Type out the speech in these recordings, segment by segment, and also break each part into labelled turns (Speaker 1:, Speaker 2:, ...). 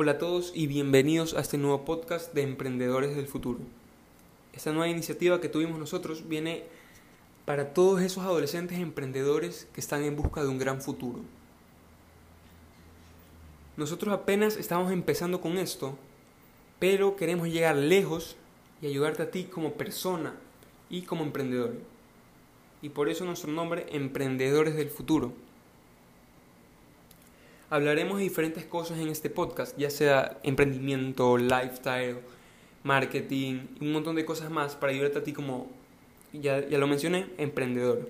Speaker 1: Hola a todos y bienvenidos a este nuevo podcast de Emprendedores del Futuro. Esta nueva iniciativa que tuvimos nosotros viene para todos esos adolescentes emprendedores que están en busca de un gran futuro. Nosotros apenas estamos empezando con esto, pero queremos llegar lejos y ayudarte a ti como persona y como emprendedor. Y por eso nuestro nombre, Emprendedores del Futuro. Hablaremos de diferentes cosas en este podcast, ya sea emprendimiento, lifestyle, marketing y un montón de cosas más para ayudarte a ti como, ya, ya lo mencioné, emprendedor.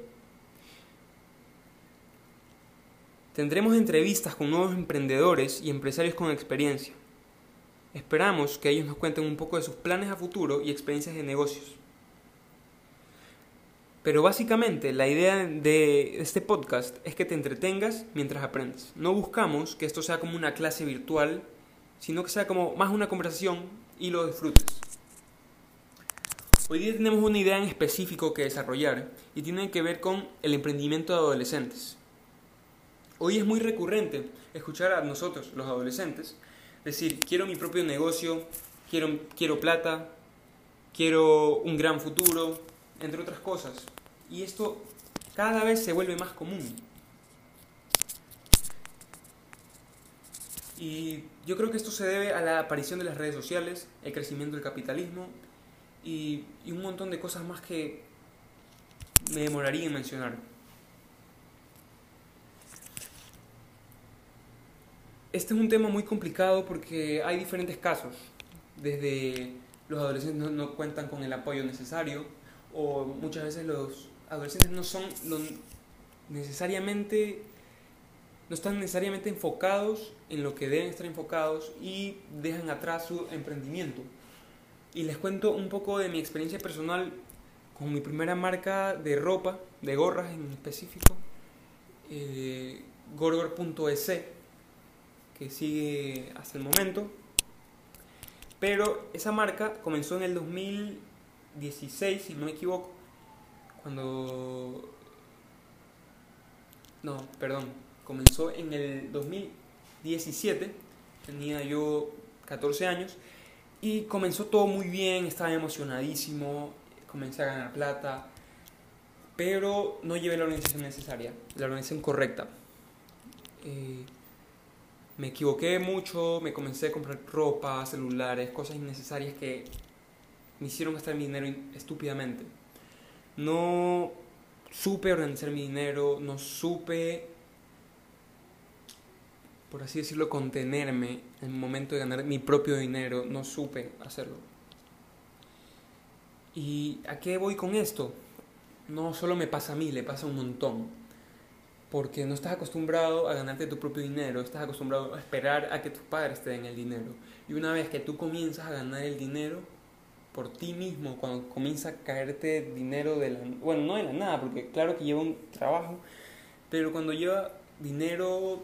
Speaker 1: Tendremos entrevistas con nuevos emprendedores y empresarios con experiencia. Esperamos que ellos nos cuenten un poco de sus planes a futuro y experiencias de negocios. Pero básicamente la idea de este podcast es que te entretengas mientras aprendes. No buscamos que esto sea como una clase virtual, sino que sea como más una conversación y lo disfrutes. Hoy día tenemos una idea en específico que desarrollar y tiene que ver con el emprendimiento de adolescentes. Hoy es muy recurrente escuchar a nosotros, los adolescentes, decir, quiero mi propio negocio, quiero, quiero plata, quiero un gran futuro, entre otras cosas y esto cada vez se vuelve más común. Y yo creo que esto se debe a la aparición de las redes sociales, el crecimiento del capitalismo y, un montón de cosas más que me demoraría en mencionar. Este es un tema muy complicado porque hay diferentes casos. Desde los adolescentes no cuentan con el apoyo necesario o muchas veces los adolescentes no son necesariamente no están necesariamente enfocados en lo que deben estar enfocados y dejan atrás su emprendimiento. Y les cuento un poco de mi experiencia personal con mi primera marca de ropa, de gorras en específico, eh, gorgor.es, que sigue hasta el momento. Pero esa marca comenzó en el 2016, si no me equivoco, cuando... No, perdón, comenzó en el 2017, tenía yo 14 años, y comenzó todo muy bien, estaba emocionadísimo, comencé a ganar plata, pero no llevé la organización necesaria, la organización correcta. Eh, me equivoqué mucho, me comencé a comprar ropa, celulares, cosas innecesarias que me hicieron gastar mi dinero estúpidamente no supe organizar mi dinero, no supe, por así decirlo, contenerme en el momento de ganar mi propio dinero, no supe hacerlo. ¿Y a qué voy con esto? No solo me pasa a mí, le pasa a un montón. Porque no estás acostumbrado a ganarte tu propio dinero, estás acostumbrado a esperar a que tus padres te den el dinero. Y una vez que tú comienzas a ganar el dinero, por ti mismo, cuando comienza a caerte dinero de la... Bueno, no de la nada, porque claro que lleva un trabajo, pero cuando lleva dinero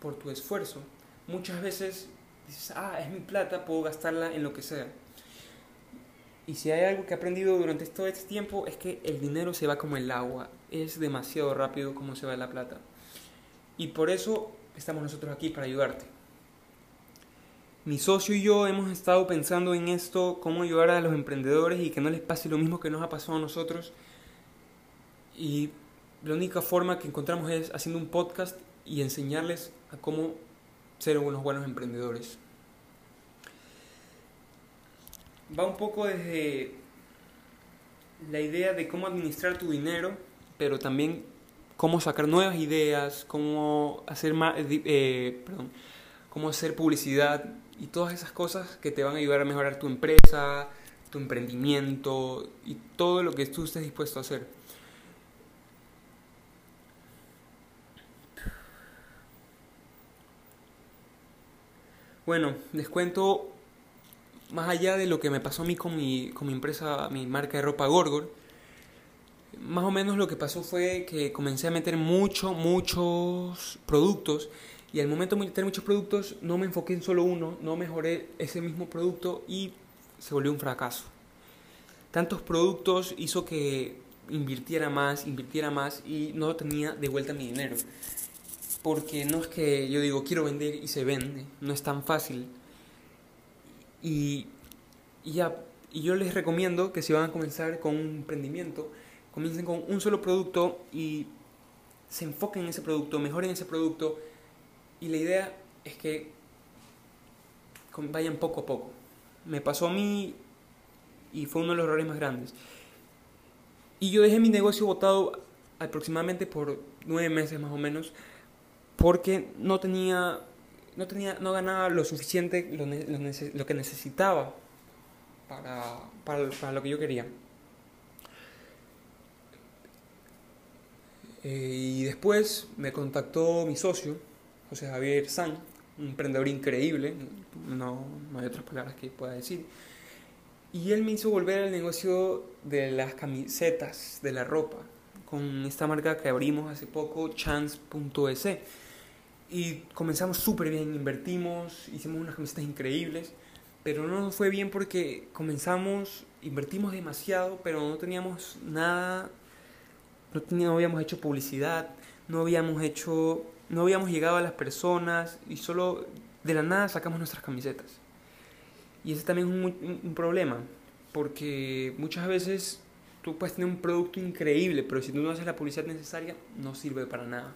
Speaker 1: por tu esfuerzo, muchas veces dices, ah, es mi plata, puedo gastarla en lo que sea. Y si hay algo que he aprendido durante todo este tiempo es que el dinero se va como el agua, es demasiado rápido como se va la plata. Y por eso estamos nosotros aquí para ayudarte. Mi socio y yo hemos estado pensando en esto, cómo ayudar a los emprendedores y que no les pase lo mismo que nos ha pasado a nosotros. Y la única forma que encontramos es haciendo un podcast y enseñarles a cómo ser unos buenos emprendedores. Va un poco desde la idea de cómo administrar tu dinero, pero también cómo sacar nuevas ideas, cómo hacer, más, eh, perdón, cómo hacer publicidad y todas esas cosas que te van a ayudar a mejorar tu empresa, tu emprendimiento y todo lo que tú estés dispuesto a hacer. Bueno, les cuento más allá de lo que me pasó a mí con mi, con mi empresa, mi marca de ropa Gorgor. Más o menos lo que pasó fue que comencé a meter muchos, muchos productos y al momento de meter muchos productos, no me enfoqué en solo uno, no mejoré ese mismo producto y se volvió un fracaso. Tantos productos hizo que invirtiera más, invirtiera más y no tenía de vuelta mi dinero. porque no es que yo digo quiero vender y se vende, no es tan fácil. Y, y ya, y yo les recomiendo que si van a comenzar con un emprendimiento, comiencen con un solo producto y se enfoquen en ese producto, mejoren ese producto. Y la idea es que vayan poco a poco. Me pasó a mí y fue uno de los errores más grandes. Y yo dejé mi negocio botado aproximadamente por nueve meses más o menos porque no tenía no tenía no ganaba lo suficiente lo, lo, que necesitaba para, para, para, lo que yo quería eh, y después me contactó mi socio José Javier San un emprendedor increíble no, no hay otras palabras que pueda decir y él me hizo volver al negocio de las camisetas, de la ropa, con esta marca que abrimos hace poco, chance.es. Y comenzamos súper bien, invertimos, hicimos unas camisetas increíbles, pero no fue bien porque comenzamos, invertimos demasiado, pero no teníamos nada, no, teníamos, no habíamos hecho publicidad, no habíamos hecho, no habíamos llegado a las personas y solo de la nada sacamos nuestras camisetas. Y ese también es un, problema, porque muchas veces tú puedes tener un producto increíble, pero si tú no haces la publicidad necesaria, no sirve para nada.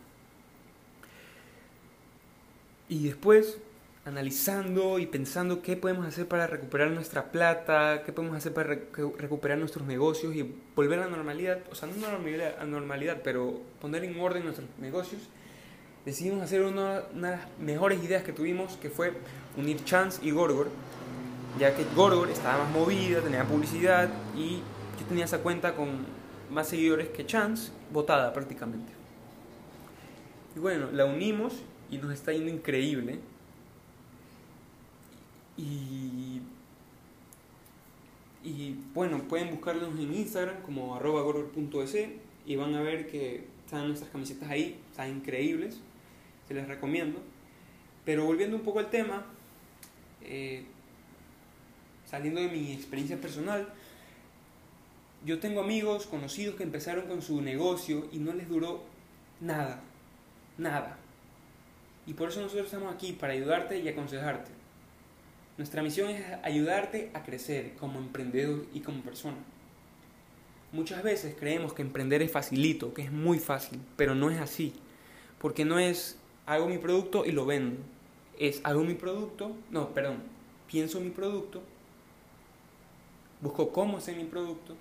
Speaker 1: Y después, analizando y pensando qué podemos hacer para recuperar nuestra plata, qué podemos hacer para recuperar nuestros negocios y volver a la normalidad, o sea, no a normalidad, a normalidad pero poner en orden nuestros negocios, decidimos hacer una, de las mejores ideas que tuvimos, que fue unir Chance y Gorgor ya que Gorgor estaba más movida, tenía publicidad y yo tenía esa cuenta con más seguidores que Chance, votada prácticamente. Y bueno, la unimos y nos está yendo increíble. Y, y bueno, pueden buscarlos en Instagram como arroba y van a ver que están nuestras camisetas ahí, están increíbles, se les recomiendo. Pero volviendo un poco al tema, eh, saliendo de mi experiencia personal, yo tengo amigos, conocidos que empezaron con su negocio y no les duró nada, nada. Y por eso nosotros estamos aquí, para ayudarte y aconsejarte. Nuestra misión es ayudarte a crecer como emprendedor y como persona. Muchas veces creemos que emprender es facilito, que es muy fácil, pero no es así. Porque no es hago mi producto y lo vendo. Es hago mi producto, no, perdón, pienso mi producto, busco cómo hacer mi producto,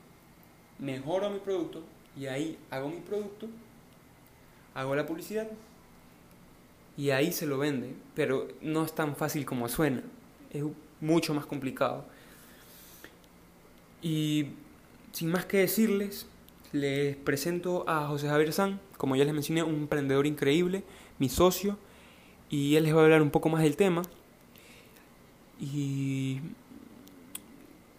Speaker 1: mejoro mi producto y ahí hago mi producto, hago la publicidad y ahí se lo vende. Pero no es tan fácil como suena, es mucho más complicado. Y sin más que decirles, les presento a José Javier San, como ya les mencioné, un emprendedor increíble, mi socio, y él les va a hablar un poco más del tema. Y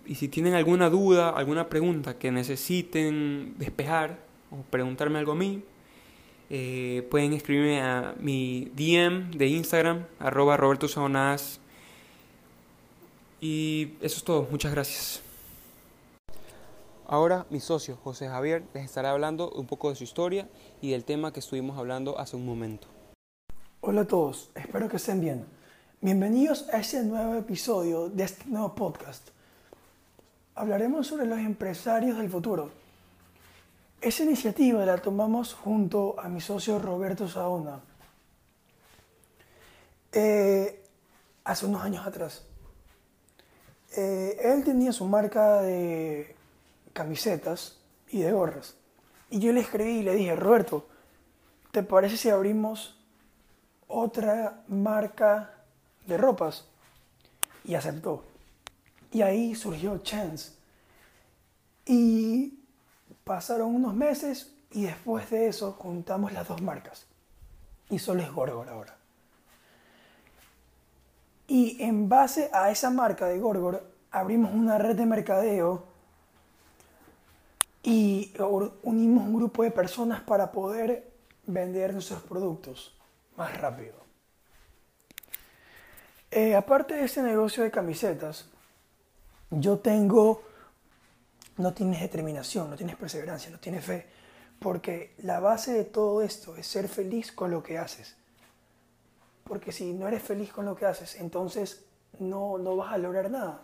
Speaker 1: y si tienen alguna duda, alguna pregunta que necesiten despejar o preguntarme algo a mí, eh, pueden escribirme a mi DM de Instagram, arroba Roberto Y eso es todo. Muchas gracias. Ahora mi socio José Javier les estará hablando un poco de su historia y del tema que estuvimos hablando hace un momento.
Speaker 2: Hola a todos, espero que estén bien. Bienvenidos a este nuevo episodio de este nuevo podcast hablaremos sobre los empresarios del futuro. Esa iniciativa la tomamos junto a mi socio Roberto Saona eh, hace unos años atrás. Eh, él tenía su marca de camisetas y de gorras. Y yo le escribí y le dije, Roberto, ¿te parece si abrimos otra marca de ropas? Y aceptó. Y ahí surgió Chance. Y pasaron unos meses y después de eso juntamos las dos marcas. Y solo es Gorgor ahora. Y en base a esa marca de Gorgor abrimos una red de mercadeo y unimos un grupo de personas para poder vender nuestros productos más rápido. Eh, aparte de este negocio de camisetas, yo tengo, no tienes determinación, no tienes perseverancia, no tienes fe, porque la base de todo esto es ser feliz con lo que haces. porque si no eres feliz con lo que haces, entonces no, no vas a lograr nada.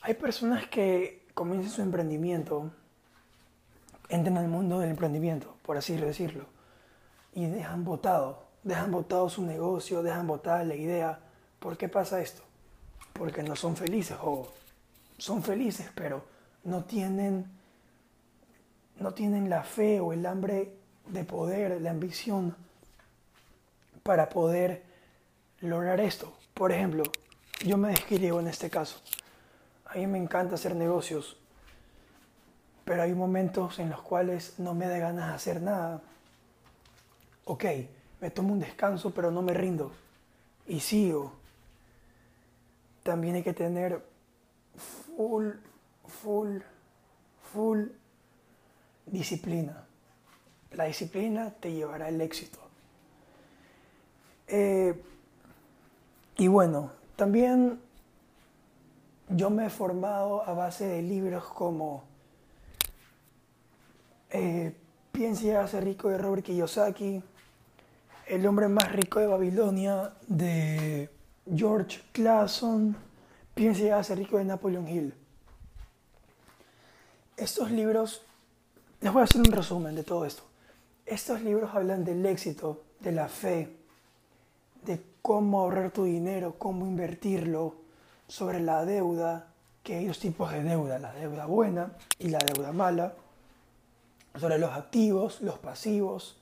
Speaker 2: Hay personas que comienzan su emprendimiento, entran al mundo del emprendimiento, por así decirlo, y dejan botado, dejan botado su negocio, dejan botada la idea. ¿Por qué pasa esto? Porque no son felices o son felices, pero no tienen, no tienen la fe o el hambre de poder, la ambición para poder lograr esto. Por ejemplo, yo me describo en este caso. A mí me encanta hacer negocios, pero hay momentos en los cuales no me da ganas de hacer nada. Ok, me tomo un descanso, pero no me rindo y sigo. También hay que tener full, full, full disciplina. La disciplina te llevará al éxito. Eh, y bueno, también yo me he formado a base de libros como eh, Piense y ser rico de Robert Kiyosaki, El hombre más rico de Babilonia de George Clason, Piense y ser rico de Napoleon Hill. Estos libros, les voy a hacer un resumen de todo esto. Estos libros hablan del éxito, de la fe, de cómo ahorrar tu dinero, cómo invertirlo, sobre la deuda, que hay dos tipos de deuda, la deuda buena y la deuda mala, sobre los activos, los pasivos,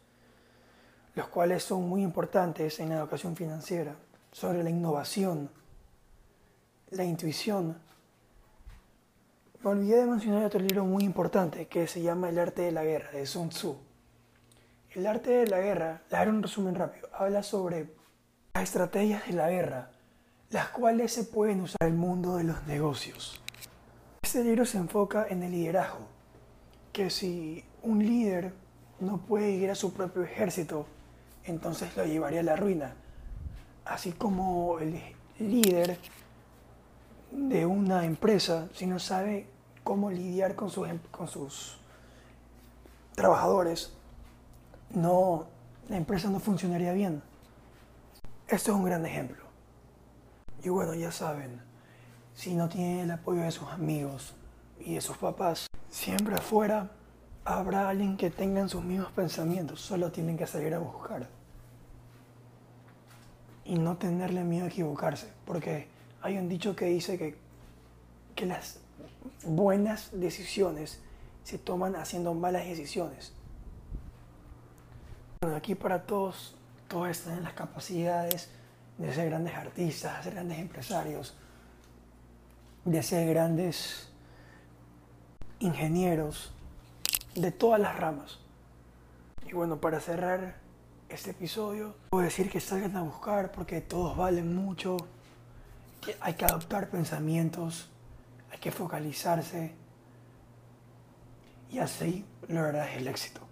Speaker 2: los cuales son muy importantes en la educación financiera, sobre la innovación, la intuición. Me olvidé de mencionar otro libro muy importante que se llama El arte de la guerra, de Sun Tzu. El arte de la guerra, le haré un resumen rápido, habla sobre las estrategias de la guerra, las cuales se pueden usar en el mundo de los negocios. Este libro se enfoca en el liderazgo, que si un líder no puede ir a su propio ejército, entonces lo llevaría a la ruina. Así como el líder de una empresa, si no sabe cómo lidiar con sus, em, con sus trabajadores, no, la empresa no funcionaría bien. Esto es un gran ejemplo. Y bueno, ya saben, si no tienen el apoyo de sus amigos y de sus papás, siempre afuera habrá alguien que tenga sus mismos pensamientos, solo tienen que salir a buscar. Y no tenerle miedo a equivocarse, porque hay un dicho que dice que, que las buenas decisiones se toman haciendo malas decisiones. Bueno, aquí para todos todos están en las capacidades de ser grandes artistas, de ser grandes empresarios, de ser grandes ingenieros, de todas las ramas. Y bueno, para cerrar este episodio, puedo decir que salgan a buscar porque todos valen mucho, que hay que adoptar pensamientos, hay que focalizarse y así lograrás el éxito.